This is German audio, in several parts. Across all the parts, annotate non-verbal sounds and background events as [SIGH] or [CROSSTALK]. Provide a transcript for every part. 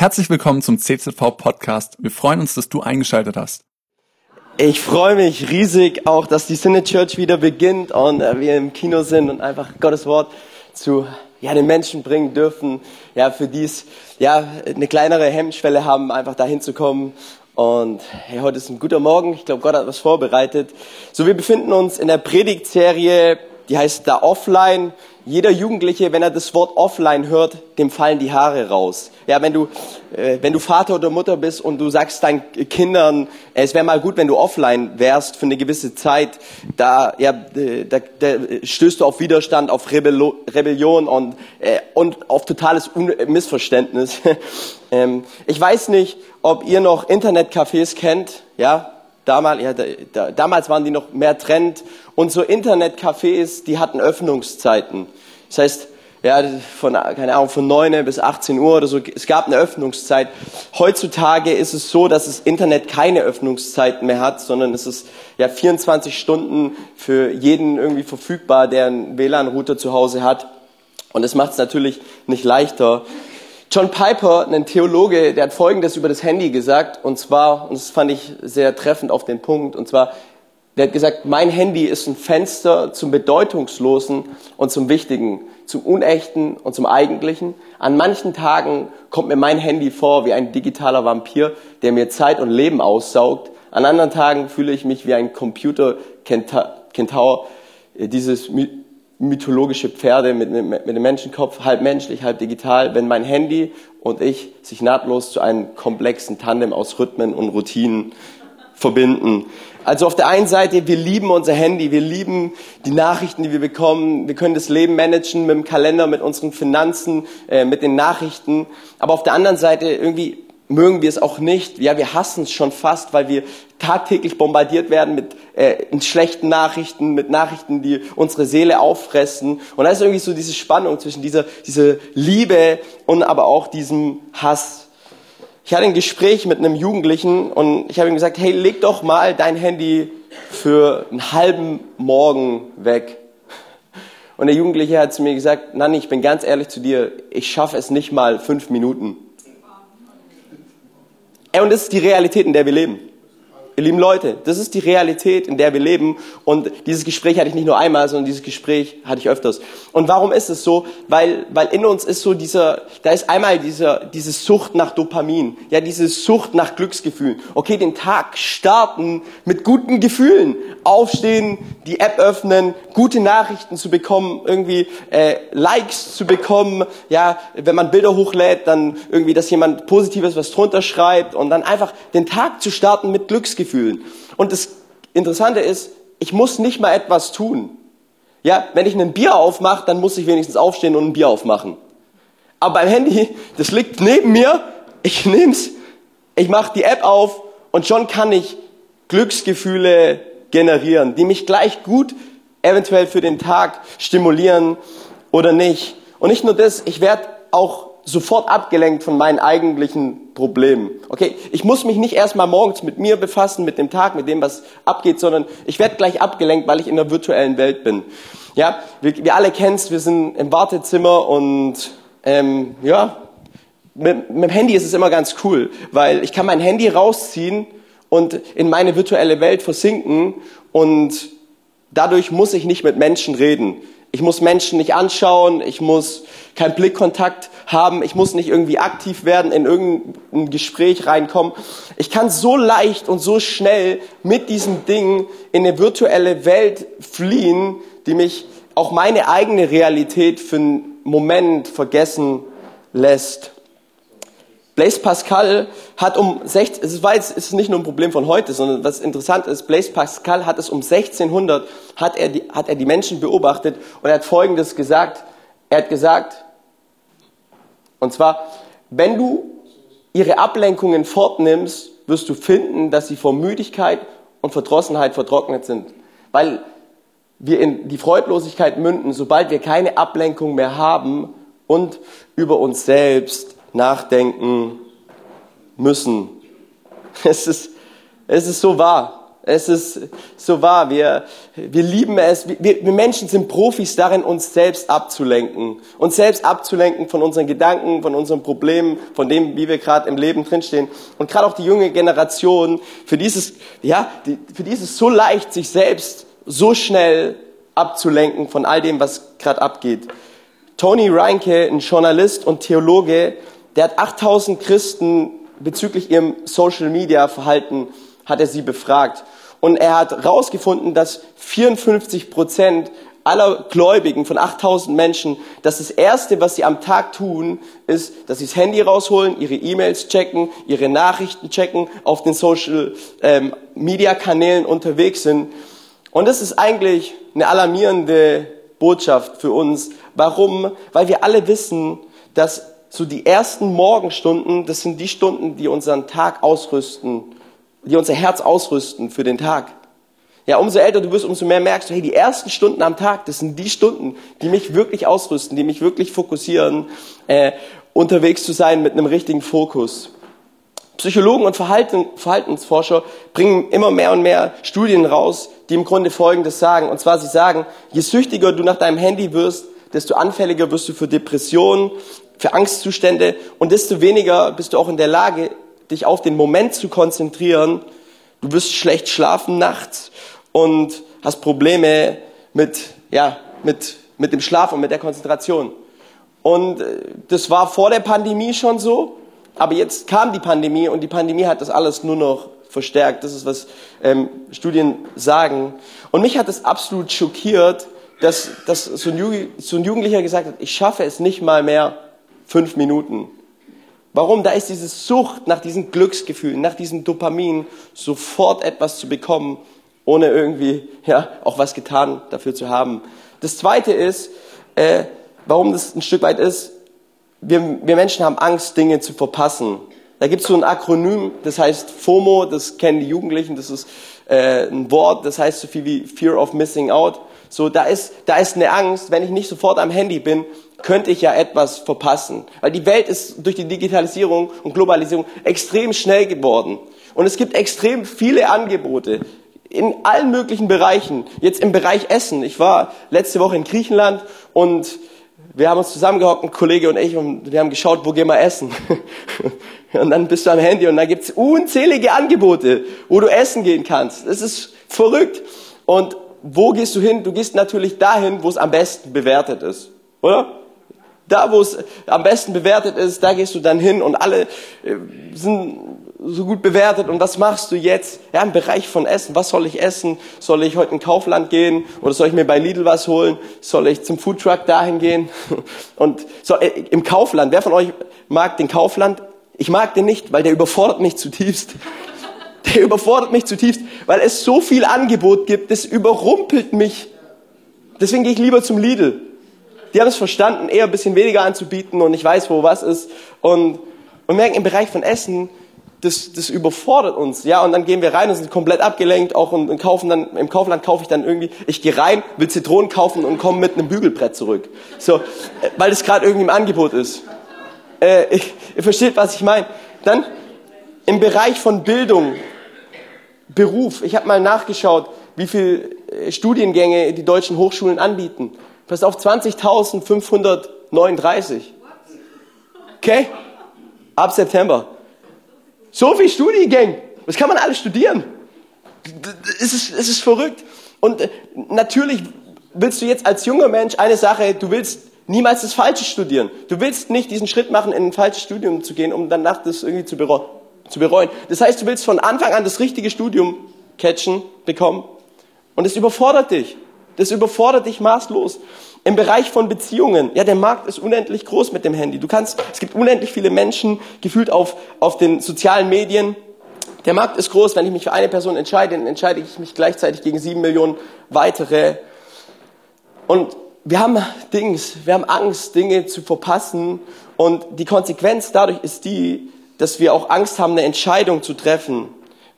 Herzlich willkommen zum CZV Podcast. Wir freuen uns, dass du eingeschaltet hast. Ich freue mich riesig auch, dass die Sinne Church wieder beginnt und äh, wir im Kino sind und einfach Gottes Wort zu ja, den Menschen bringen dürfen, ja, für dies ja, eine kleinere Hemmschwelle haben, einfach dahin zu kommen. Und hey, heute ist ein guter Morgen. Ich glaube, Gott hat was vorbereitet. So, wir befinden uns in der Predigtserie, die heißt da Offline. Jeder Jugendliche, wenn er das Wort offline hört, dem fallen die Haare raus. Ja, wenn du, äh, wenn du Vater oder Mutter bist und du sagst deinen Kindern, äh, es wäre mal gut, wenn du offline wärst für eine gewisse Zeit, da, ja, da, da stößt du auf Widerstand, auf Rebello Rebellion und, äh, und auf totales Un Missverständnis. [LAUGHS] ähm, ich weiß nicht, ob ihr noch Internetcafés kennt, ja, Damals, ja, da, damals waren die noch mehr Trend. Und so Internetcafés, die hatten Öffnungszeiten. Das heißt, ja, von, keine Ahnung, von 9 bis 18 Uhr oder so. Es gab eine Öffnungszeit. Heutzutage ist es so, dass das Internet keine Öffnungszeiten mehr hat, sondern es ist ja 24 Stunden für jeden irgendwie verfügbar, der einen WLAN-Router zu Hause hat. Und das macht es natürlich nicht leichter. John Piper, ein Theologe, der hat Folgendes über das Handy gesagt, und zwar, und das fand ich sehr treffend auf den Punkt, und zwar, der hat gesagt, mein Handy ist ein Fenster zum Bedeutungslosen und zum Wichtigen, zum Unechten und zum Eigentlichen. An manchen Tagen kommt mir mein Handy vor wie ein digitaler Vampir, der mir Zeit und Leben aussaugt. An anderen Tagen fühle ich mich wie ein Computer-Kentaur, dieses mythologische Pferde mit, mit, mit dem Menschenkopf, halb menschlich, halb digital, wenn mein Handy und ich sich nahtlos zu einem komplexen Tandem aus Rhythmen und Routinen verbinden. Also auf der einen Seite, wir lieben unser Handy, wir lieben die Nachrichten, die wir bekommen, wir können das Leben managen mit dem Kalender, mit unseren Finanzen, äh, mit den Nachrichten. Aber auf der anderen Seite irgendwie mögen wir es auch nicht. Ja, wir hassen es schon fast, weil wir tagtäglich bombardiert werden mit äh, schlechten Nachrichten, mit Nachrichten, die unsere Seele auffressen. Und da ist irgendwie so diese Spannung zwischen dieser, dieser Liebe und aber auch diesem Hass. Ich hatte ein Gespräch mit einem Jugendlichen und ich habe ihm gesagt, hey, leg doch mal dein Handy für einen halben Morgen weg. Und der Jugendliche hat zu mir gesagt, Nanni, ich bin ganz ehrlich zu dir, ich schaffe es nicht mal fünf Minuten. Und das ist die Realität, in der wir leben. Ihr lieben Leute, das ist die Realität, in der wir leben. Und dieses Gespräch hatte ich nicht nur einmal, sondern dieses Gespräch hatte ich öfters. Und warum ist es so? Weil, weil in uns ist so dieser, da ist einmal dieser, diese Sucht nach Dopamin. Ja, diese Sucht nach Glücksgefühlen. Okay, den Tag starten mit guten Gefühlen. Aufstehen, die App öffnen, gute Nachrichten zu bekommen, irgendwie äh, Likes zu bekommen. Ja, wenn man Bilder hochlädt, dann irgendwie, dass jemand Positives was drunter schreibt und dann einfach den Tag zu starten mit Glücksgefühlen. Glücksgefühlen. Und das Interessante ist, ich muss nicht mal etwas tun. Ja, wenn ich ein Bier aufmache, dann muss ich wenigstens aufstehen und ein Bier aufmachen. Aber beim Handy, [LAUGHS] das liegt neben mir, ich nehm's, ich mache die App auf und schon kann ich Glücksgefühle generieren, die mich gleich gut eventuell für den Tag stimulieren oder nicht. Und nicht nur das, ich werde auch sofort abgelenkt von meinen eigentlichen Problemen. Okay, ich muss mich nicht erstmal morgens mit mir befassen, mit dem Tag, mit dem, was abgeht, sondern ich werde gleich abgelenkt, weil ich in der virtuellen Welt bin. Ja, wir, wir alle kennen es, wir sind im Wartezimmer und ähm, ja, mit, mit dem Handy ist es immer ganz cool, weil ich kann mein Handy rausziehen und in meine virtuelle Welt versinken und dadurch muss ich nicht mit Menschen reden. Ich muss Menschen nicht anschauen, ich muss keinen Blickkontakt haben, ich muss nicht irgendwie aktiv werden, in irgendein Gespräch reinkommen. Ich kann so leicht und so schnell mit diesem Ding in eine virtuelle Welt fliehen, die mich auch meine eigene Realität für einen Moment vergessen lässt. Blaise Pascal hat um 16, es war jetzt, es ist nicht nur ein Problem von heute, sondern was interessant ist, Blaise Pascal hat es um 1600, hat er die, hat er die Menschen beobachtet und er hat Folgendes gesagt. Er hat gesagt, und zwar, wenn du ihre Ablenkungen fortnimmst, wirst du finden, dass sie vor Müdigkeit und Verdrossenheit vertrocknet sind. Weil wir in die Freudlosigkeit münden, sobald wir keine Ablenkung mehr haben und über uns selbst nachdenken müssen. [LAUGHS] Es ist, es ist so wahr. Es ist so wahr. Wir, wir lieben es. Wir, wir Menschen sind Profis darin, uns selbst abzulenken. Uns selbst abzulenken von unseren Gedanken, von unseren Problemen, von dem, wie wir gerade im Leben drinstehen. Und gerade auch die junge Generation, für dieses, ja, die, für die ist es so leicht, sich selbst so schnell abzulenken von all dem, was gerade abgeht. Tony Reinke, ein Journalist und Theologe, der hat 8000 Christen bezüglich ihrem Social Media Verhalten hat er sie befragt. Und er hat herausgefunden, dass 54 Prozent aller Gläubigen von 8000 Menschen, dass das Erste, was sie am Tag tun, ist, dass sie das Handy rausholen, ihre E-Mails checken, ihre Nachrichten checken, auf den Social ähm, Media Kanälen unterwegs sind. Und das ist eigentlich eine alarmierende Botschaft für uns. Warum? Weil wir alle wissen, dass so die ersten Morgenstunden, das sind die Stunden, die unseren Tag ausrüsten, die unser Herz ausrüsten für den Tag. Ja, umso älter du wirst, umso mehr merkst du, hey, die ersten Stunden am Tag, das sind die Stunden, die mich wirklich ausrüsten, die mich wirklich fokussieren, äh, unterwegs zu sein mit einem richtigen Fokus. Psychologen und Verhalten, Verhaltensforscher bringen immer mehr und mehr Studien raus, die im Grunde Folgendes sagen. Und zwar, sie sagen, je süchtiger du nach deinem Handy wirst, desto anfälliger wirst du für Depressionen, für Angstzustände und desto weniger bist du auch in der Lage, dich auf den Moment zu konzentrieren. Du wirst schlecht schlafen nachts und hast Probleme mit, ja, mit, mit dem Schlaf und mit der Konzentration. Und äh, das war vor der Pandemie schon so, aber jetzt kam die Pandemie und die Pandemie hat das alles nur noch verstärkt. Das ist, was ähm, Studien sagen. Und mich hat es absolut schockiert, dass, dass so, ein so ein Jugendlicher gesagt hat, ich schaffe es nicht mal mehr fünf Minuten. Warum? Da ist diese Sucht nach diesen Glücksgefühlen, nach diesem Dopamin, sofort etwas zu bekommen, ohne irgendwie ja, auch was getan dafür zu haben. Das Zweite ist, äh, warum das ein Stück weit ist, wir, wir Menschen haben Angst, Dinge zu verpassen. Da gibt es so ein Akronym, das heißt FOMO, das kennen die Jugendlichen, das ist äh, ein Wort, das heißt so viel wie Fear of Missing Out. So, da ist, da ist eine Angst, wenn ich nicht sofort am Handy bin, könnte ich ja etwas verpassen. Weil die Welt ist durch die Digitalisierung und Globalisierung extrem schnell geworden. Und es gibt extrem viele Angebote in allen möglichen Bereichen. Jetzt im Bereich Essen. Ich war letzte Woche in Griechenland und wir haben uns zusammengehockt, ein Kollege und ich, und wir haben geschaut, wo gehen wir essen. [LAUGHS] und dann bist du am Handy und da gibt's unzählige Angebote, wo du essen gehen kannst. Das ist verrückt. Und wo gehst du hin? Du gehst natürlich dahin, wo es am besten bewertet ist, oder? Da, wo es am besten bewertet ist, da gehst du dann hin und alle äh, sind so gut bewertet. Und was machst du jetzt? Ja, im Bereich von Essen. Was soll ich essen? Soll ich heute in Kaufland gehen? Oder soll ich mir bei Lidl was holen? Soll ich zum Foodtruck dahin gehen? [LAUGHS] Und so, äh, im Kaufland. Wer von euch mag den Kaufland? Ich mag den nicht, weil der überfordert mich zutiefst. [LAUGHS] Der überfordert mich zutiefst, weil es so viel Angebot gibt, das überrumpelt mich. Deswegen gehe ich lieber zum Lidl. Die haben es verstanden, eher ein bisschen weniger anzubieten und ich weiß, wo was ist. Und, und merken, im Bereich von Essen, das, das überfordert uns. Ja, und dann gehen wir rein und sind komplett abgelenkt, auch und, und kaufen dann, im Kaufland kaufe ich dann irgendwie, ich gehe rein, will Zitronen kaufen und komme mit einem Bügelbrett zurück. So, äh, weil das gerade irgendwie im Angebot ist. Äh, ich, ihr versteht, was ich meine. Dann im Bereich von Bildung, Beruf. Ich habe mal nachgeschaut, wie viele äh, Studiengänge die deutschen Hochschulen anbieten. Pass auf, 20.539. Okay? Ab September. So viel Studiengänge. Was kann man alles studieren? Es ist, es ist verrückt. Und äh, natürlich willst du jetzt als junger Mensch eine Sache, du willst niemals das Falsche studieren. Du willst nicht diesen Schritt machen, in ein falsches Studium zu gehen, um danach das irgendwie zu bereuen zu bereuen. Das heißt, du willst von Anfang an das richtige Studium catchen, bekommen. Und es überfordert dich. Das überfordert dich maßlos. Im Bereich von Beziehungen, ja, der Markt ist unendlich groß mit dem Handy. Du kannst, es gibt unendlich viele Menschen, gefühlt auf, auf den sozialen Medien. Der Markt ist groß. Wenn ich mich für eine Person entscheide, dann entscheide ich mich gleichzeitig gegen sieben Millionen weitere. Und wir haben Dings, wir haben Angst, Dinge zu verpassen. Und die Konsequenz dadurch ist die, dass wir auch Angst haben, eine Entscheidung zu treffen,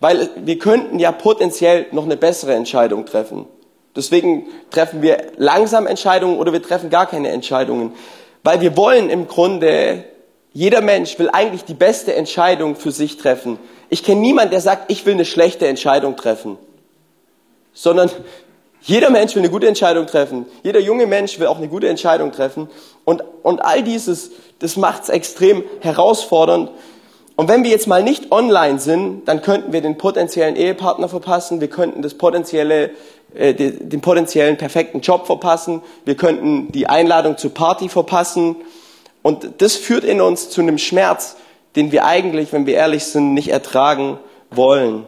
weil wir könnten ja potenziell noch eine bessere Entscheidung treffen. Deswegen treffen wir langsam Entscheidungen oder wir treffen gar keine Entscheidungen, weil wir wollen im Grunde, jeder Mensch will eigentlich die beste Entscheidung für sich treffen. Ich kenne niemanden, der sagt, ich will eine schlechte Entscheidung treffen. sondern jeder Mensch will eine gute Entscheidung treffen. Jeder junge Mensch will auch eine gute Entscheidung treffen. Und, und all dieses, das macht es extrem herausfordernd. Und wenn wir jetzt mal nicht online sind, dann könnten wir den potenziellen Ehepartner verpassen, wir könnten das potenzielle, äh, den potenziellen perfekten Job verpassen, wir könnten die Einladung zur Party verpassen. Und das führt in uns zu einem Schmerz, den wir eigentlich, wenn wir ehrlich sind, nicht ertragen wollen.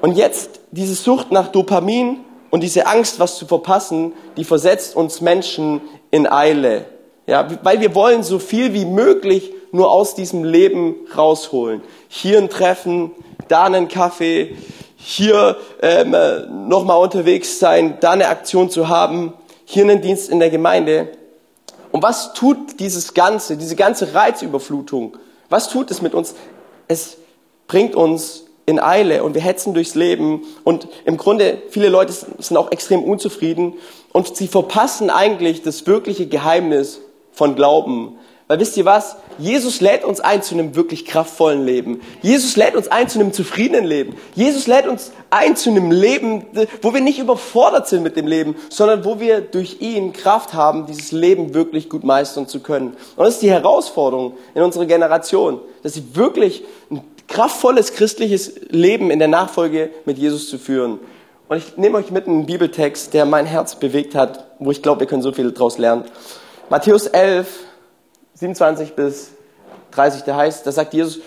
Und jetzt diese Sucht nach Dopamin und diese Angst, was zu verpassen, die versetzt uns Menschen in Eile. Ja, weil wir wollen so viel wie möglich nur aus diesem Leben rausholen. Hier ein Treffen, da einen Kaffee, hier ähm, nochmal unterwegs sein, da eine Aktion zu haben, hier einen Dienst in der Gemeinde. Und was tut dieses Ganze, diese ganze Reizüberflutung? Was tut es mit uns? Es bringt uns in Eile und wir hetzen durchs Leben und im Grunde viele Leute sind auch extrem unzufrieden und sie verpassen eigentlich das wirkliche Geheimnis von Glauben. Weil wisst ihr was? Jesus lädt uns ein zu einem wirklich kraftvollen Leben. Jesus lädt uns ein zu einem zufriedenen Leben. Jesus lädt uns ein zu einem Leben, wo wir nicht überfordert sind mit dem Leben, sondern wo wir durch ihn Kraft haben, dieses Leben wirklich gut meistern zu können. Und das ist die Herausforderung in unserer Generation, dass sie wirklich ein kraftvolles christliches Leben in der Nachfolge mit Jesus zu führen. Und ich nehme euch mit einen Bibeltext, der mein Herz bewegt hat, wo ich glaube, wir können so viel daraus lernen. Matthäus 11, 27 bis 30, da heißt, da sagt Jesus,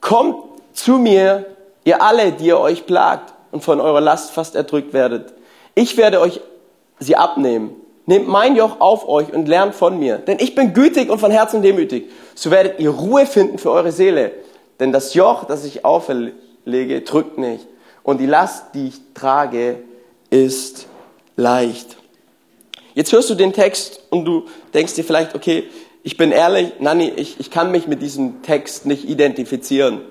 kommt zu mir, ihr alle, die ihr euch plagt und von eurer Last fast erdrückt werdet. Ich werde euch sie abnehmen. Nehmt mein Joch auf euch und lernt von mir. Denn ich bin gütig und von Herzen demütig. So werdet ihr Ruhe finden für eure Seele. Denn das Joch, das ich auferlege, drückt nicht. Und die Last, die ich trage, ist leicht. Jetzt hörst du den Text und du denkst dir vielleicht, okay, ich bin ehrlich, Nanni, ich, ich kann mich mit diesem Text nicht identifizieren.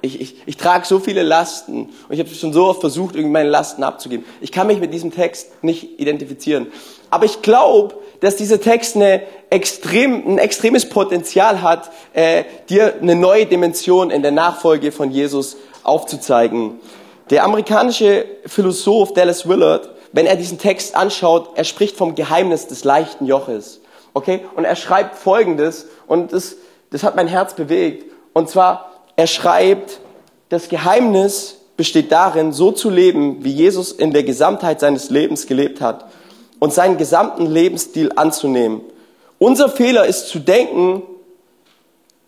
Ich, ich, ich trage so viele Lasten und ich habe schon so oft versucht, irgendwie meine Lasten abzugeben. Ich kann mich mit diesem Text nicht identifizieren. Aber ich glaube, dass dieser Text eine extrem, ein extremes Potenzial hat, äh, dir eine neue Dimension in der Nachfolge von Jesus aufzuzeigen. Der amerikanische Philosoph Dallas Willard, wenn er diesen Text anschaut, er spricht vom Geheimnis des leichten Joches. Okay? Und er schreibt Folgendes, und das, das hat mein Herz bewegt. Und zwar, er schreibt, das Geheimnis besteht darin, so zu leben, wie Jesus in der Gesamtheit seines Lebens gelebt hat und seinen gesamten Lebensstil anzunehmen. Unser Fehler ist zu denken,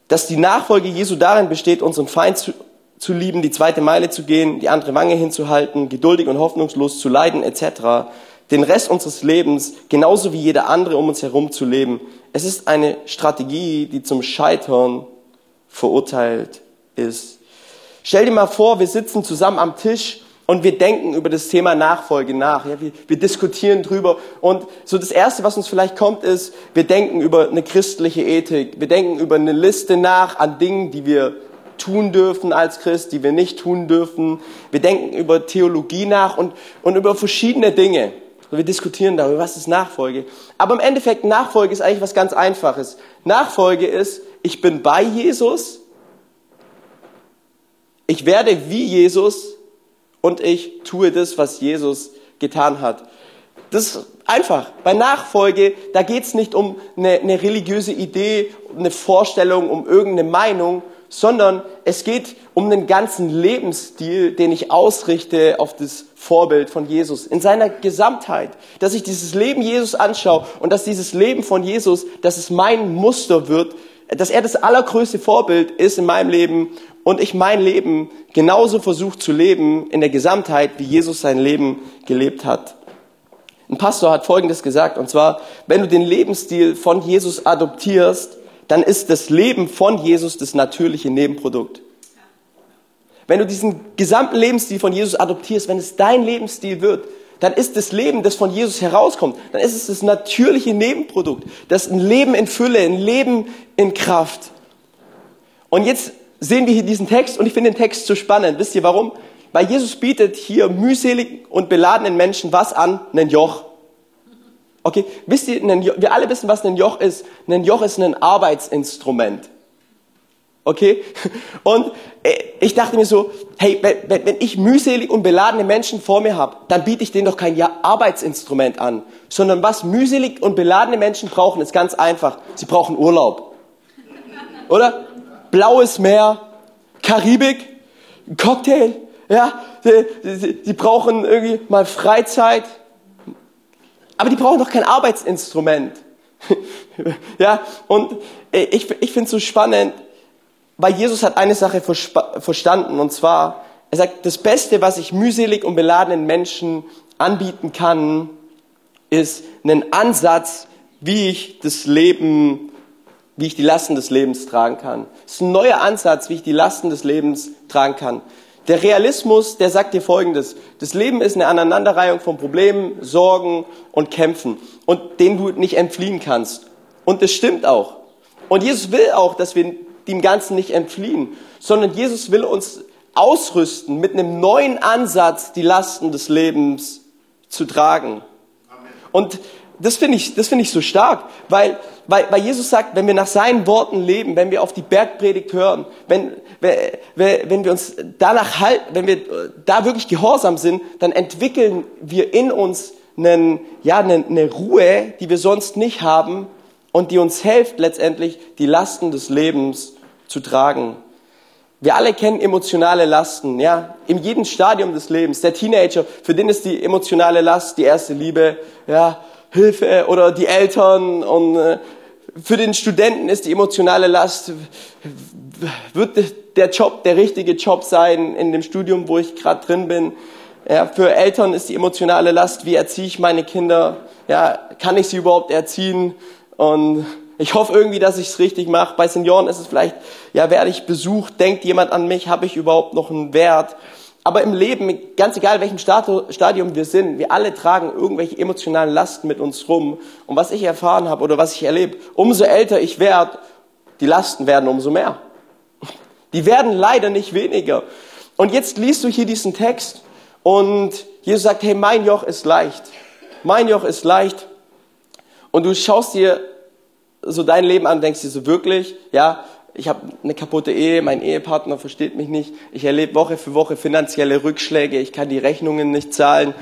dass die Nachfolge Jesu darin besteht, unseren Feind zu, zu lieben, die zweite Meile zu gehen, die andere Wange hinzuhalten, geduldig und hoffnungslos zu leiden etc den Rest unseres Lebens genauso wie jeder andere um uns herum zu leben. Es ist eine Strategie, die zum Scheitern verurteilt ist. Stell dir mal vor, wir sitzen zusammen am Tisch und wir denken über das Thema Nachfolge nach. Ja, wir, wir diskutieren drüber. Und so das Erste, was uns vielleicht kommt, ist, wir denken über eine christliche Ethik. Wir denken über eine Liste nach an Dingen, die wir tun dürfen als Christ, die wir nicht tun dürfen. Wir denken über Theologie nach und, und über verschiedene Dinge. Und wir diskutieren darüber, was ist Nachfolge. Aber im Endeffekt, Nachfolge ist eigentlich was ganz Einfaches. Nachfolge ist, ich bin bei Jesus, ich werde wie Jesus und ich tue das, was Jesus getan hat. Das ist einfach. Bei Nachfolge, da geht es nicht um eine, eine religiöse Idee, eine Vorstellung, um irgendeine Meinung, sondern es geht um den ganzen Lebensstil, den ich ausrichte auf das Vorbild von Jesus in seiner Gesamtheit. Dass ich dieses Leben Jesus anschaue und dass dieses Leben von Jesus, dass es mein Muster wird, dass er das allergrößte Vorbild ist in meinem Leben und ich mein Leben genauso versuche zu leben in der Gesamtheit, wie Jesus sein Leben gelebt hat. Ein Pastor hat Folgendes gesagt, und zwar, wenn du den Lebensstil von Jesus adoptierst, dann ist das Leben von Jesus das natürliche Nebenprodukt. Wenn du diesen gesamten Lebensstil von Jesus adoptierst, wenn es dein Lebensstil wird, dann ist das Leben, das von Jesus herauskommt, dann ist es das natürliche Nebenprodukt. Das ein Leben in Fülle, ein Leben in Kraft. Und jetzt sehen wir hier diesen Text und ich finde den Text so spannend. Wisst ihr warum? Weil Jesus bietet hier mühselig und beladenen Menschen was an? Ein Joch. Okay, wisst ihr, wir alle wissen, was ein Joch ist. Ein Joch ist ein Arbeitsinstrument. Okay? [LAUGHS] Und äh, ich dachte mir so, hey, wenn, ich mühselig und beladene Menschen vor mir habe, dann biete ich denen doch kein Arbeitsinstrument an, sondern was mühselig und beladene Menschen brauchen, ist ganz einfach. Sie brauchen Urlaub. [LAUGHS] Oder? Blaues Meer, Karibik, Cocktail, ja, sie, sie brauchen irgendwie mal Freizeit, aber die brauchen doch kein Arbeitsinstrument. [LAUGHS] ja, und ich, ich finde es so spannend, weil Jesus hat eine Sache verstanden, und zwar, er sagt, das Beste, was ich mühselig und beladenen Menschen anbieten kann, ist einen Ansatz, wie ich das Leben, wie ich die Lasten des Lebens tragen kann. Das ist ein neuer Ansatz, wie ich die Lasten des Lebens tragen kann. Der Realismus, der sagt dir Folgendes. Das Leben ist eine Aneinanderreihung von Problemen, Sorgen und Kämpfen und denen du nicht entfliehen kannst. Und das stimmt auch. Und Jesus will auch, dass wir dem Ganzen nicht entfliehen, sondern Jesus will uns ausrüsten, mit einem neuen Ansatz die Lasten des Lebens zu tragen. Amen. Und das finde ich, das finde ich so stark, weil, weil, weil Jesus sagt, wenn wir nach seinen Worten leben, wenn wir auf die Bergpredigt hören, wenn, wenn wir uns danach halten, wenn wir da wirklich gehorsam sind, dann entwickeln wir in uns einen, ja, eine, Ruhe, die wir sonst nicht haben und die uns hilft letztendlich, die Lasten des Lebens zu tragen. Wir alle kennen emotionale Lasten, ja, in jedem Stadium des Lebens. Der Teenager, für den ist die emotionale Last die erste Liebe, ja, Hilfe oder die Eltern und äh, für den Studenten ist die emotionale Last, wird der Job der richtige Job sein in dem Studium, wo ich gerade drin bin. Ja, für Eltern ist die emotionale Last, wie erziehe ich meine Kinder? Ja, kann ich sie überhaupt erziehen? Und ich hoffe irgendwie, dass ich es richtig mache. Bei Senioren ist es vielleicht, ja, werde ich besucht? Denkt jemand an mich? Habe ich überhaupt noch einen Wert? Aber im Leben, ganz egal welchem Stadium wir sind, wir alle tragen irgendwelche emotionalen Lasten mit uns rum. Und was ich erfahren habe oder was ich erlebe, umso älter ich werde, die Lasten werden umso mehr. Die werden leider nicht weniger. Und jetzt liest du hier diesen Text und Jesus sagt, hey, mein Joch ist leicht. Mein Joch ist leicht. Und du schaust dir so dein Leben an, denkst dir so wirklich, ja, ich habe eine kaputte Ehe, mein Ehepartner versteht mich nicht, ich erlebe Woche für Woche finanzielle Rückschläge, ich kann die Rechnungen nicht zahlen,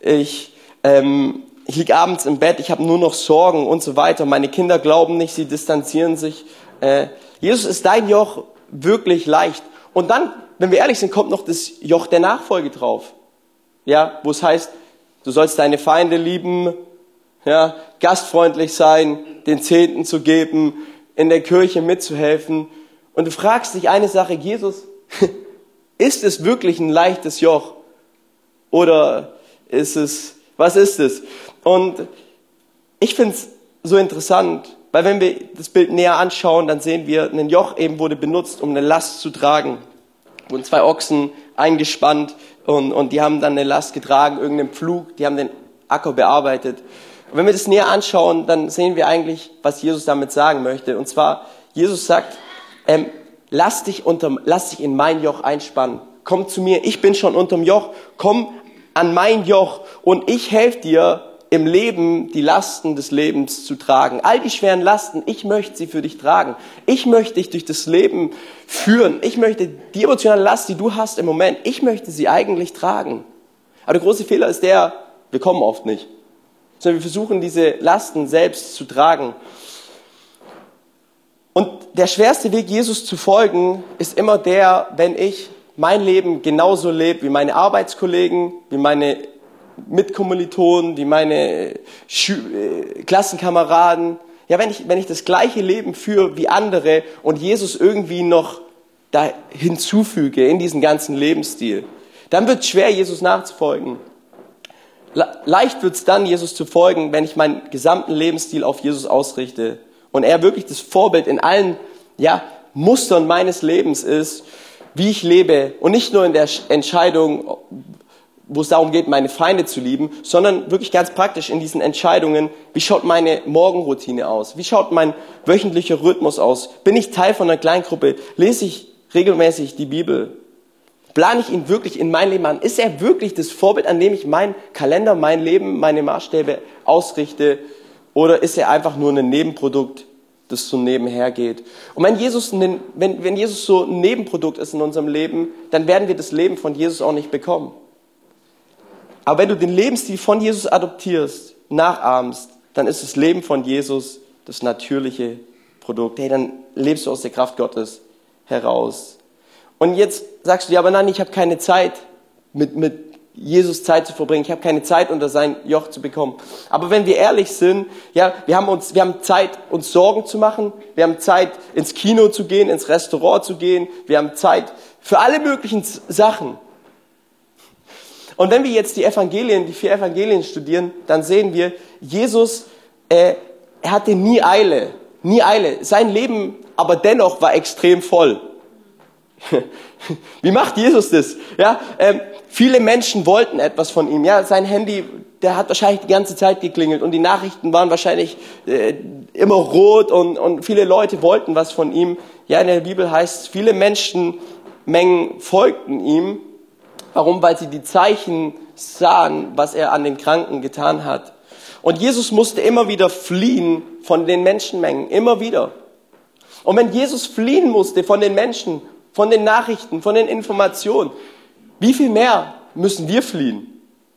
ich, ähm, ich liege abends im Bett, ich habe nur noch Sorgen und so weiter, meine Kinder glauben nicht, sie distanzieren sich. Äh, Jesus ist dein Joch wirklich leicht. Und dann, wenn wir ehrlich sind, kommt noch das Joch der Nachfolge drauf. Ja, wo es heißt, du sollst deine Feinde lieben, ja, gastfreundlich sein, den Zehnten zu geben, in der Kirche mitzuhelfen. Und du fragst dich eine Sache, Jesus, [LAUGHS] ist es wirklich ein leichtes Joch? Oder ist es, was ist es? Und ich finde es so interessant, weil wenn wir das Bild näher anschauen, dann sehen wir, ein Joch eben wurde benutzt, um eine Last zu tragen. Wurden zwei Ochsen eingespannt und, und die haben dann eine Last getragen, irgendeinen Pflug, die haben den Acker bearbeitet. Und wenn wir das näher anschauen, dann sehen wir eigentlich, was Jesus damit sagen möchte. Und zwar, Jesus sagt, ähm, lass, dich unter, lass dich in mein Joch einspannen. Komm zu mir, ich bin schon unterm Joch. Komm an mein Joch und ich helfe dir im Leben die Lasten des Lebens zu tragen. All die schweren Lasten, ich möchte sie für dich tragen. Ich möchte dich durch das Leben führen. Ich möchte die emotionale Last, die du hast im Moment, ich möchte sie eigentlich tragen. Aber der große Fehler ist der, wir kommen oft nicht sondern wir versuchen diese Lasten selbst zu tragen. Und der schwerste Weg, Jesus zu folgen, ist immer der, wenn ich mein Leben genauso lebe wie meine Arbeitskollegen, wie meine Mitkommilitonen, wie meine Schü äh, Klassenkameraden. Ja, wenn ich, wenn ich das gleiche Leben führe wie andere und Jesus irgendwie noch da hinzufüge in diesen ganzen Lebensstil, dann wird es schwer, Jesus nachzufolgen. Leicht wird es dann, Jesus zu folgen, wenn ich meinen gesamten Lebensstil auf Jesus ausrichte und er wirklich das Vorbild in allen ja, Mustern meines Lebens ist, wie ich lebe und nicht nur in der Entscheidung, wo es darum geht, meine Feinde zu lieben, sondern wirklich ganz praktisch in diesen Entscheidungen, wie schaut meine Morgenroutine aus? Wie schaut mein wöchentlicher Rhythmus aus? Bin ich Teil von einer Kleingruppe? Lese ich regelmäßig die Bibel? Plane ich ihn wirklich in mein Leben an? Ist er wirklich das Vorbild, an dem ich meinen Kalender, mein Leben, meine Maßstäbe ausrichte? Oder ist er einfach nur ein Nebenprodukt das so nebenher geht. Und wenn Jesus, wenn, wenn Jesus so ein Nebenprodukt ist in unserem Leben, dann werden wir das Leben von Jesus auch nicht bekommen. Aber wenn du den Lebensstil von Jesus adoptierst, nachahmst, dann ist das Leben von Jesus das natürliche Produkt. Hey, dann lebst du aus der Kraft Gottes heraus. Und jetzt sagst du, ja, aber nein, ich habe keine Zeit, mit, mit Jesus Zeit zu verbringen. Ich habe keine Zeit, unter sein Joch zu bekommen. Aber wenn wir ehrlich sind, ja, wir haben uns, wir haben Zeit, uns Sorgen zu machen. Wir haben Zeit, ins Kino zu gehen, ins Restaurant zu gehen. Wir haben Zeit für alle möglichen Sachen. Und wenn wir jetzt die Evangelien, die vier Evangelien studieren, dann sehen wir, Jesus, äh, er hatte nie Eile, nie Eile. Sein Leben aber dennoch war extrem voll. [LAUGHS] Wie macht Jesus das? Ja, ähm, viele Menschen wollten etwas von ihm. Ja, sein Handy, der hat wahrscheinlich die ganze Zeit geklingelt und die Nachrichten waren wahrscheinlich äh, immer rot und, und viele Leute wollten was von ihm. Ja, in der Bibel heißt es, viele Menschenmengen folgten ihm. Warum? Weil sie die Zeichen sahen, was er an den Kranken getan hat. Und Jesus musste immer wieder fliehen von den Menschenmengen, immer wieder. Und wenn Jesus fliehen musste von den Menschen, von den Nachrichten, von den Informationen, wie viel mehr müssen wir fliehen?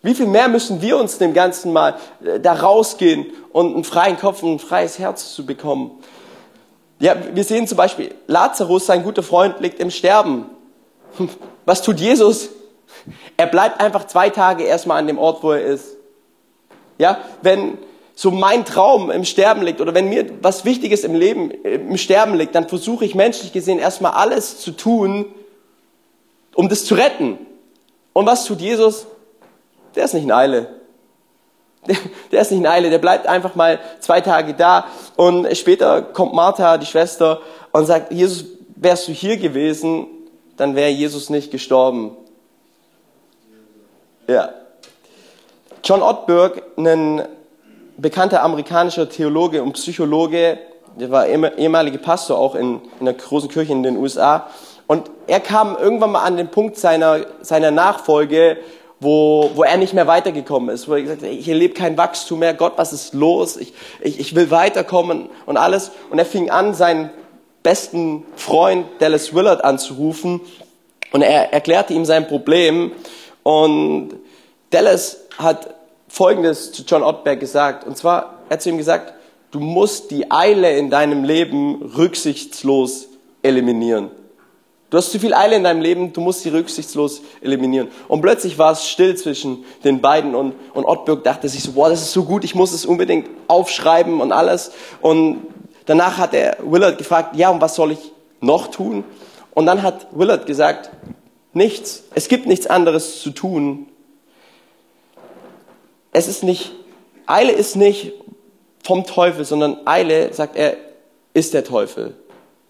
Wie viel mehr müssen wir uns dem Ganzen mal äh, da rausgehen und einen freien Kopf und ein freies Herz zu bekommen? Ja, wir sehen zum Beispiel, Lazarus, sein guter Freund, liegt im Sterben. [LAUGHS] Was tut Jesus? Er bleibt einfach zwei Tage erstmal an dem Ort, wo er ist. Ja, wenn so mein Traum im Sterben liegt oder wenn mir was Wichtiges im Leben im Sterben liegt, dann versuche ich menschlich gesehen erstmal alles zu tun, um das zu retten. Und was tut Jesus? Der ist nicht in Eile. Der, der ist nicht in Eile, der bleibt einfach mal zwei Tage da und später kommt Martha, die Schwester, und sagt, Jesus, wärst du hier gewesen, dann wäre Jesus nicht gestorben. Ja. John Ottberg, ein bekannter amerikanischer Theologe und Psychologe, der war ehemaliger Pastor auch in, in der großen Kirche in den USA. Und er kam irgendwann mal an den Punkt seiner, seiner Nachfolge, wo, wo er nicht mehr weitergekommen ist, wo er gesagt hat, ich erlebe kein Wachstum mehr, Gott, was ist los? Ich, ich, ich will weiterkommen und alles. Und er fing an, seinen besten Freund Dallas Willard anzurufen und er erklärte ihm sein Problem und Dallas hat Folgendes zu John Ottberg gesagt. Und zwar, er hat zu ihm gesagt, du musst die Eile in deinem Leben rücksichtslos eliminieren. Du hast zu viel Eile in deinem Leben, du musst sie rücksichtslos eliminieren. Und plötzlich war es still zwischen den beiden und, und Ottberg dachte sich so, boah, das ist so gut, ich muss es unbedingt aufschreiben und alles. Und danach hat er Willard gefragt, ja, und was soll ich noch tun? Und dann hat Willard gesagt, nichts. Es gibt nichts anderes zu tun, es ist nicht, Eile ist nicht vom Teufel, sondern Eile, sagt er, ist der Teufel.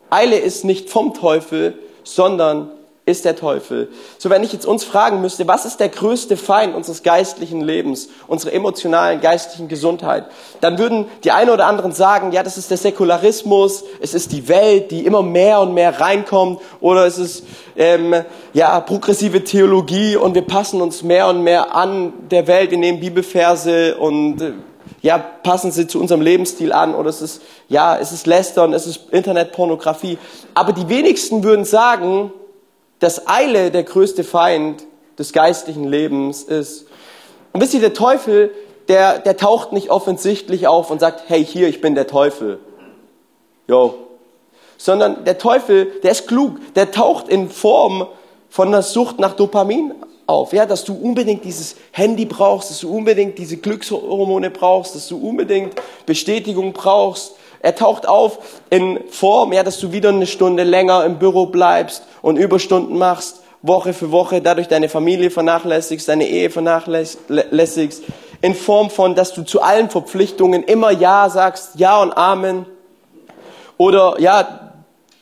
Eile ist nicht vom Teufel, sondern ist der Teufel. So, wenn ich jetzt uns fragen müsste, was ist der größte Feind unseres geistlichen Lebens, unserer emotionalen, geistlichen Gesundheit, dann würden die einen oder anderen sagen, ja, das ist der Säkularismus, es ist die Welt, die immer mehr und mehr reinkommt, oder es ist ähm, ja progressive Theologie und wir passen uns mehr und mehr an der Welt, wir nehmen Bibelverse und äh, ja, passen sie zu unserem Lebensstil an oder es ist, ja, es ist Lästern, es ist Internetpornografie. Aber die wenigsten würden sagen, dass Eile der größte Feind des geistlichen Lebens ist. Und wisst ihr, der Teufel, der, der taucht nicht offensichtlich auf und sagt, hey, hier, ich bin der Teufel. Jo. Sondern der Teufel, der ist klug, der taucht in Form von der Sucht nach Dopamin auf. Ja, dass du unbedingt dieses Handy brauchst, dass du unbedingt diese Glückshormone brauchst, dass du unbedingt Bestätigung brauchst, er taucht auf in Form, ja, dass du wieder eine Stunde länger im Büro bleibst und Überstunden machst, Woche für Woche, dadurch deine Familie vernachlässigst, deine Ehe vernachlässigst, in Form von, dass du zu allen Verpflichtungen immer Ja sagst, Ja und Amen. Oder ja,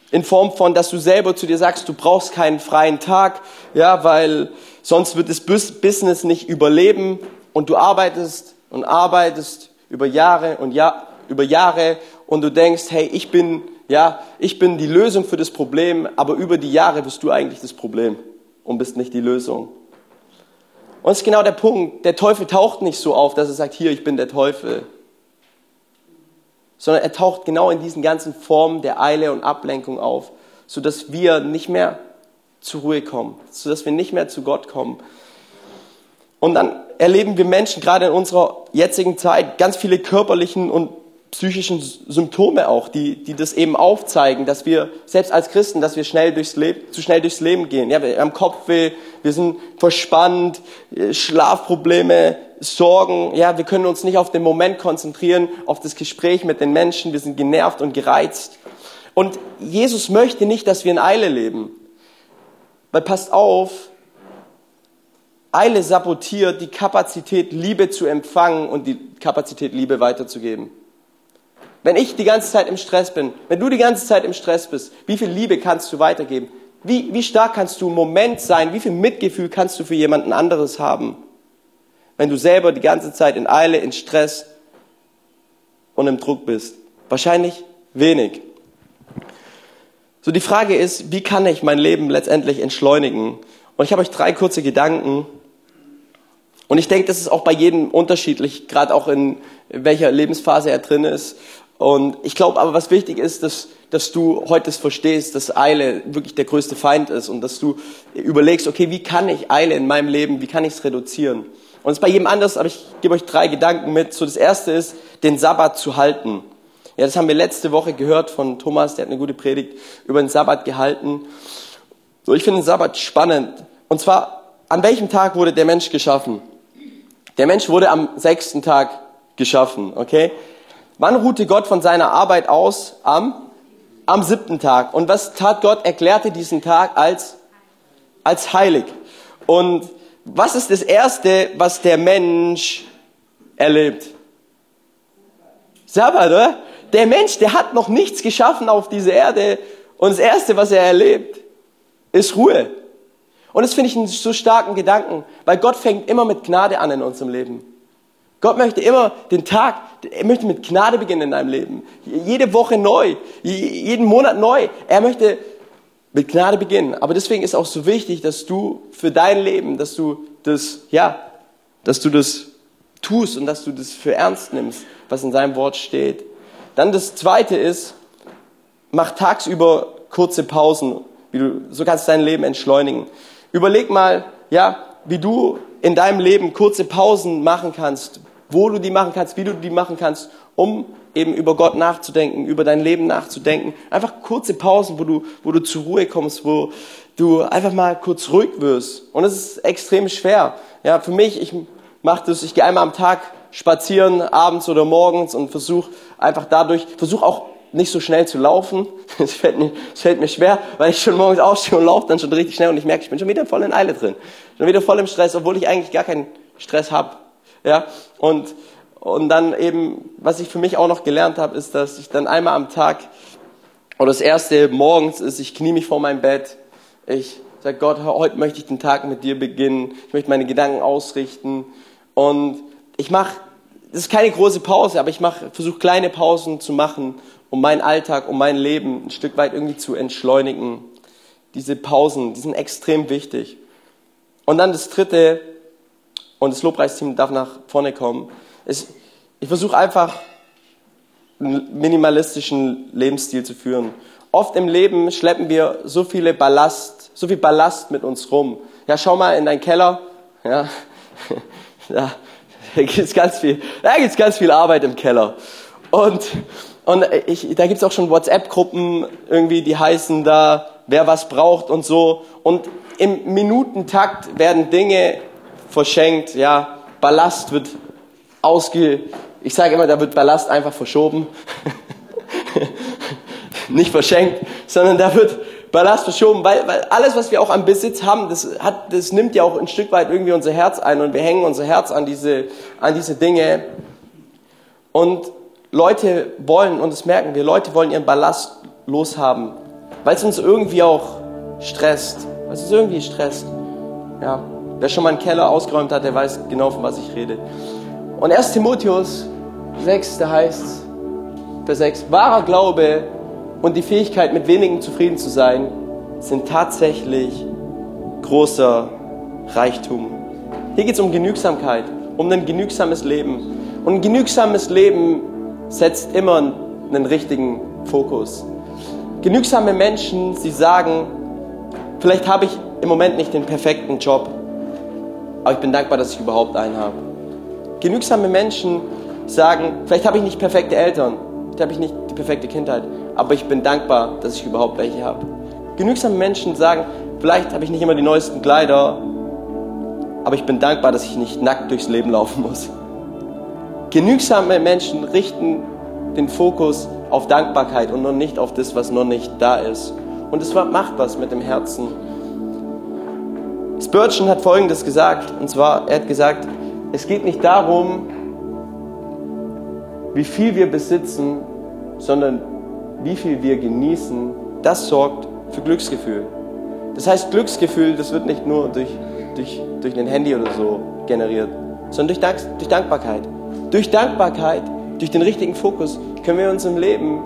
in Form von, dass du selber zu dir sagst, du brauchst keinen freien Tag, ja, weil sonst wird das Business nicht überleben und du arbeitest und arbeitest über Jahre und Jahr, über Jahre und du denkst, hey, ich bin, ja, ich bin die Lösung für das Problem, aber über die Jahre bist du eigentlich das Problem und bist nicht die Lösung. Und das ist genau der Punkt. Der Teufel taucht nicht so auf, dass er sagt, hier, ich bin der Teufel. sondern er taucht genau in diesen ganzen Formen der Eile und Ablenkung auf, sodass wir nicht mehr zur Ruhe kommen, sodass wir nicht mehr zu Gott kommen. Und dann erleben wir Menschen gerade in unserer jetzigen Zeit ganz viele körperlichen und psychischen Symptome auch, die, die das eben aufzeigen, dass wir selbst als Christen, dass wir schnell durchs Leben, zu schnell durchs Leben gehen. Ja, wir haben Kopfweh, wir sind verspannt, äh, Schlafprobleme, Sorgen. Ja, wir können uns nicht auf den Moment konzentrieren, auf das Gespräch mit den Menschen. Wir sind genervt und gereizt. Und Jesus möchte nicht, dass wir in Eile leben. Weil passt auf, Eile sabotiert die Kapazität, Liebe zu empfangen und die Kapazität, Liebe weiterzugeben. Wenn ich die ganze Zeit im Stress bin, wenn du die ganze Zeit im Stress bist, wie viel Liebe kannst du weitergeben? Wie, wie stark kannst du im Moment sein? Wie viel Mitgefühl kannst du für jemanden anderes haben? Wenn du selber die ganze Zeit in Eile, in Stress und im Druck bist. Wahrscheinlich wenig. So die Frage ist, wie kann ich mein Leben letztendlich entschleunigen? Und ich habe euch drei kurze Gedanken. Und ich denke, das ist auch bei jedem unterschiedlich, gerade auch in welcher Lebensphase er drin ist. Und ich glaube aber, was wichtig ist, dass, dass du heute verstehst, dass Eile wirklich der größte Feind ist und dass du überlegst, okay, wie kann ich Eile in meinem Leben, wie kann ich es reduzieren? Und es ist bei jedem anders, aber ich gebe euch drei Gedanken mit. So das erste ist, den Sabbat zu halten. Ja, das haben wir letzte Woche gehört von Thomas, der hat eine gute Predigt über den Sabbat gehalten. So, ich finde den Sabbat spannend. Und zwar, an welchem Tag wurde der Mensch geschaffen? Der Mensch wurde am sechsten Tag geschaffen, okay? Wann ruhte Gott von seiner Arbeit aus? Am, am siebten Tag. Und was tat Gott? Erklärte diesen Tag als, als heilig. Und was ist das Erste, was der Mensch erlebt? Sabbat, oder? Der Mensch, der hat noch nichts geschaffen auf dieser Erde. Und das Erste, was er erlebt, ist Ruhe. Und das finde ich einen so starken Gedanken, weil Gott fängt immer mit Gnade an in unserem Leben. Gott möchte immer den Tag, er möchte mit Gnade beginnen in deinem Leben. Jede Woche neu, jeden Monat neu. Er möchte mit Gnade beginnen. Aber deswegen ist auch so wichtig, dass du für dein Leben, dass du das, ja, dass du das tust und dass du das für ernst nimmst, was in seinem Wort steht. Dann das zweite ist, mach tagsüber kurze Pausen, du, so kannst du dein Leben entschleunigen. Überleg mal, ja, wie du in deinem Leben kurze Pausen machen kannst, wo du die machen kannst, wie du die machen kannst, um eben über Gott nachzudenken, über dein Leben nachzudenken. Einfach kurze Pausen, wo du, wo du zur Ruhe kommst, wo du einfach mal kurz ruhig wirst. Und es ist extrem schwer. Ja, für mich, ich mache das, ich gehe einmal am Tag spazieren, abends oder morgens und versuche einfach dadurch, versuche auch nicht so schnell zu laufen. [LAUGHS] Das fällt, mir, das fällt mir schwer, weil ich schon morgens aufstehe und laufe dann schon richtig schnell und ich merke, ich bin schon wieder voll in Eile drin. Schon wieder voll im Stress, obwohl ich eigentlich gar keinen Stress habe. Ja? Und, und dann eben, was ich für mich auch noch gelernt habe, ist, dass ich dann einmal am Tag, oder das erste morgens ist, ich knie mich vor mein Bett, ich sage Gott, heute möchte ich den Tag mit dir beginnen, ich möchte meine Gedanken ausrichten und ich mache, das ist keine große Pause, aber ich versuche kleine Pausen zu machen, um meinen Alltag, um mein Leben ein Stück weit irgendwie zu entschleunigen. Diese Pausen, die sind extrem wichtig. Und dann das dritte, und das Lobpreisteam darf nach vorne kommen. Ich, ich versuche einfach einen minimalistischen Lebensstil zu führen. Oft im Leben schleppen wir so viele Ballast, so viel Ballast mit uns rum. Ja, schau mal in deinen Keller. Ja, [LAUGHS] da gibt's ganz viel, da gibt's ganz viel Arbeit im Keller. Und und ich, da gibt's auch schon WhatsApp-Gruppen irgendwie, die heißen da, wer was braucht und so. Und im Minutentakt werden Dinge verschenkt, ja, Ballast wird ausge, ich sage immer, da wird Ballast einfach verschoben. [LAUGHS] Nicht verschenkt, sondern da wird Ballast verschoben, weil, weil alles, was wir auch am Besitz haben, das, hat, das nimmt ja auch ein Stück weit irgendwie unser Herz ein und wir hängen unser Herz an diese, an diese Dinge. Und Leute wollen, und das merken wir, Leute wollen ihren Ballast loshaben, weil es uns irgendwie auch stresst, weil es uns irgendwie stresst. Ja. Wer schon mal einen Keller ausgeräumt hat, der weiß genau, von was ich rede. Und 1 Timotheus 6, da heißt Vers 6, wahrer Glaube und die Fähigkeit, mit wenigen zufrieden zu sein, sind tatsächlich großer Reichtum. Hier geht es um Genügsamkeit, um ein genügsames Leben. Und ein genügsames Leben setzt immer einen richtigen Fokus. Genügsame Menschen, sie sagen, vielleicht habe ich im Moment nicht den perfekten Job, aber ich bin dankbar, dass ich überhaupt einen habe. Genügsame Menschen sagen, vielleicht habe ich nicht perfekte Eltern, vielleicht habe ich nicht die perfekte Kindheit, aber ich bin dankbar, dass ich überhaupt welche habe. Genügsame Menschen sagen, vielleicht habe ich nicht immer die neuesten Kleider, aber ich bin dankbar, dass ich nicht nackt durchs Leben laufen muss. Genügsame Menschen richten den Fokus auf Dankbarkeit und noch nicht auf das, was noch nicht da ist. Und es macht was mit dem Herzen. Spurgeon hat Folgendes gesagt, und zwar, er hat gesagt, es geht nicht darum, wie viel wir besitzen, sondern wie viel wir genießen, das sorgt für Glücksgefühl. Das heißt, Glücksgefühl, das wird nicht nur durch, durch, durch ein Handy oder so generiert, sondern durch, Dank, durch Dankbarkeit. Durch Dankbarkeit, durch den richtigen Fokus können wir in unserem Leben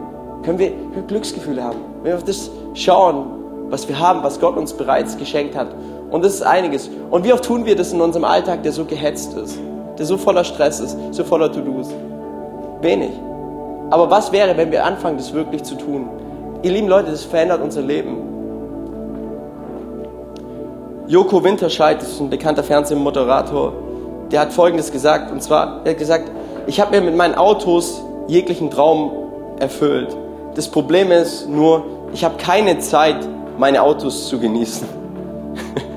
können wir Glücksgefühle haben. Wenn wir auf das schauen, was wir haben, was Gott uns bereits geschenkt hat. Und das ist einiges. Und wie oft tun wir das in unserem Alltag, der so gehetzt ist, der so voller Stress ist, so voller To-Dos? Wenig. Aber was wäre, wenn wir anfangen, das wirklich zu tun? Ihr lieben Leute, das verändert unser Leben. Joko Winterscheid, ist ein bekannter Fernsehmoderator, der hat Folgendes gesagt. Und zwar, er hat gesagt, ich habe mir mit meinen Autos jeglichen Traum erfüllt. Das Problem ist nur, ich habe keine Zeit, meine Autos zu genießen. [LAUGHS]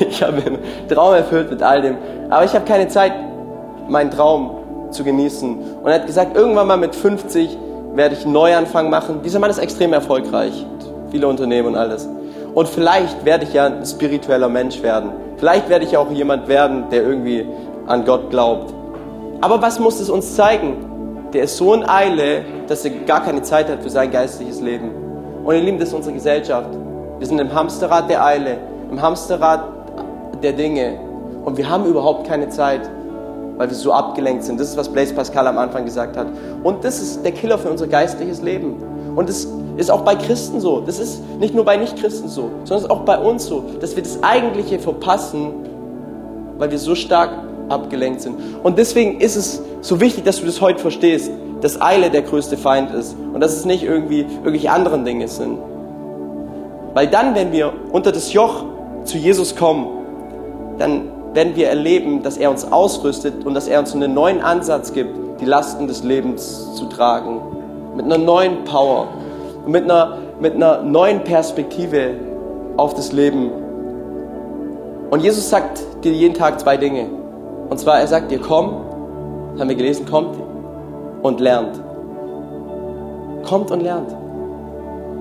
[LAUGHS] ich habe einen Traum erfüllt mit all dem, aber ich habe keine Zeit, meinen Traum zu genießen. Und er hat gesagt, irgendwann mal mit 50 werde ich einen Neuanfang machen. Dieser Mann ist extrem erfolgreich, viele Unternehmen und alles. Und vielleicht werde ich ja ein spiritueller Mensch werden. Vielleicht werde ich auch jemand werden, der irgendwie an Gott glaubt. Aber was muss es uns zeigen? Der ist so in Eile, dass er gar keine Zeit hat für sein geistliches Leben. Und ihr Lieben, das ist unsere Gesellschaft. Wir sind im Hamsterrad der Eile, im Hamsterrad der Dinge. Und wir haben überhaupt keine Zeit, weil wir so abgelenkt sind. Das ist, was Blaise Pascal am Anfang gesagt hat. Und das ist der Killer für unser geistliches Leben. Und das ist auch bei Christen so. Das ist nicht nur bei Nichtchristen so, sondern ist auch bei uns so, dass wir das Eigentliche verpassen, weil wir so stark abgelenkt sind. Und deswegen ist es so wichtig, dass du das heute verstehst, dass Eile der größte Feind ist und dass es nicht irgendwie irgendwelche anderen Dinge sind. Weil dann, wenn wir unter das Joch zu Jesus kommen, dann werden wir erleben, dass er uns ausrüstet und dass er uns einen neuen Ansatz gibt, die Lasten des Lebens zu tragen. Mit einer neuen Power und mit einer, mit einer neuen Perspektive auf das Leben. Und Jesus sagt dir jeden Tag zwei Dinge. Und zwar, er sagt dir, komm, haben wir gelesen, kommt und lernt. Kommt und lernt.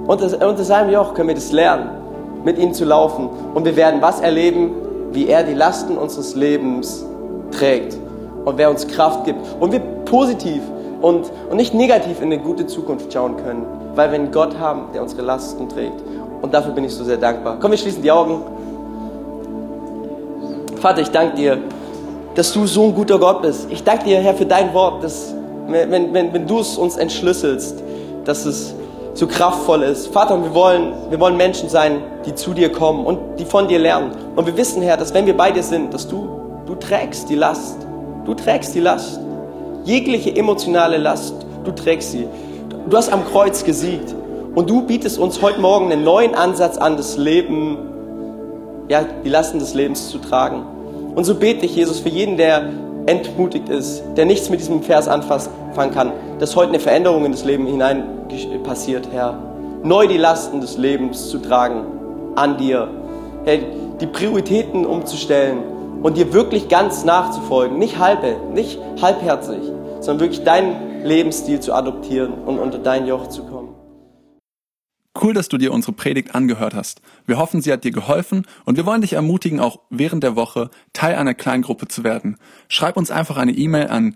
Unter, unter seinem Joch können wir das lernen, mit ihm zu laufen. Und wir werden was erleben? Wie er die Lasten unseres Lebens trägt und wer uns Kraft gibt. Und wir positiv und, und nicht negativ in eine gute Zukunft schauen können, weil wir einen Gott haben, der unsere Lasten trägt. Und dafür bin ich so sehr dankbar. Komm, wir schließen die Augen. Vater, ich danke dir, dass du so ein guter Gott bist. Ich danke dir, Herr, für dein Wort, dass, wenn, wenn, wenn du es uns entschlüsselst, dass es so kraftvoll ist. Vater, wir wollen, wir wollen Menschen sein, die zu dir kommen und die von dir lernen. Und wir wissen, Herr, dass wenn wir bei dir sind, dass du, du trägst die Last. Du trägst die Last. Jegliche emotionale Last, du trägst sie. Du hast am Kreuz gesiegt. Und du bietest uns heute Morgen einen neuen Ansatz an, das Leben, ja, die Lasten des Lebens zu tragen. Und so bete ich, Jesus, für jeden, der entmutigt ist, der nichts mit diesem Vers anfangen kann, dass heute eine Veränderung in das Leben hinein passiert, Herr. Neu die Lasten des Lebens zu tragen an dir. Herr, die Prioritäten umzustellen und dir wirklich ganz nachzufolgen. Nicht halbe, nicht halbherzig, sondern wirklich deinen Lebensstil zu adoptieren und unter dein Joch zu kommen. Cool, dass du dir unsere Predigt angehört hast. Wir hoffen, sie hat dir geholfen und wir wollen dich ermutigen, auch während der Woche Teil einer Kleingruppe zu werden. Schreib uns einfach eine E-Mail an